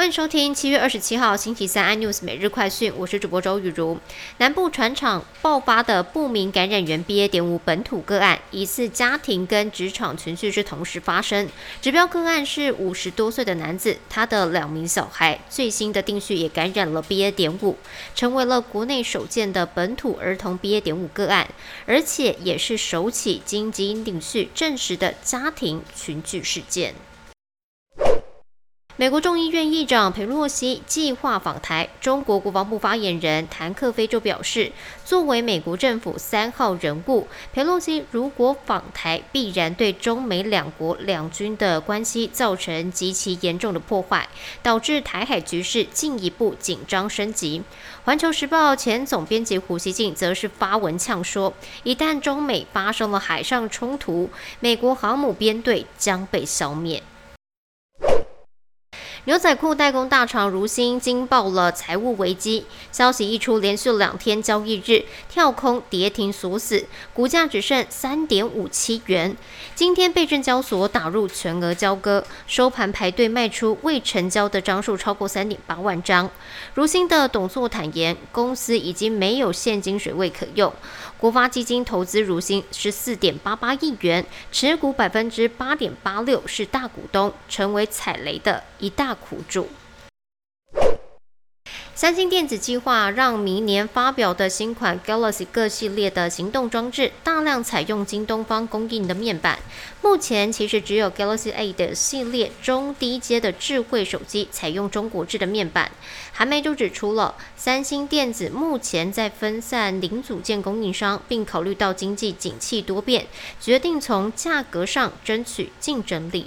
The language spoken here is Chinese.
欢迎收听七月二十七号星期三 iNews 每日快讯，我是主播周雨茹。南部船厂爆发的不明感染源 BA. 点五本土个案，疑似家庭跟职场群聚是同时发生。指标个案是五十多岁的男子，他的两名小孩最新的定序也感染了 BA. 点五，成为了国内首见的本土儿童 BA. 点五个案，而且也是首起经基因定序证实的家庭群聚事件。美国众议院议长佩洛西计划访台，中国国防部发言人谭克非就表示，作为美国政府三号人物，佩洛西如果访台，必然对中美两国两军的关系造成极其严重的破坏，导致台海局势进一步紧张升级。环球时报前总编辑胡锡进则是发文呛说，一旦中美发生了海上冲突，美国航母编队将被消灭。牛仔裤代工大厂如新惊爆了财务危机，消息一出，连续两天交易日跳空跌停锁死，股价只剩三点五七元。今天被证交所打入全额交割，收盘排队卖出未成交的张数超过三点八万张。如新的董座坦言，公司已经没有现金水位可用。国发基金投资如新十四点八八亿元，持股百分之八点八六，是大股东，成为踩雷的一大苦主。三星电子计划让明年发表的新款 Galaxy 各系列的行动装置大量采用京东方供应的面板。目前其实只有 Galaxy A 的系列中低阶的智慧手机采用中国制的面板。韩媒就指出了，三星电子目前在分散零组件供应商，并考虑到经济景气多变，决定从价格上争取竞争力。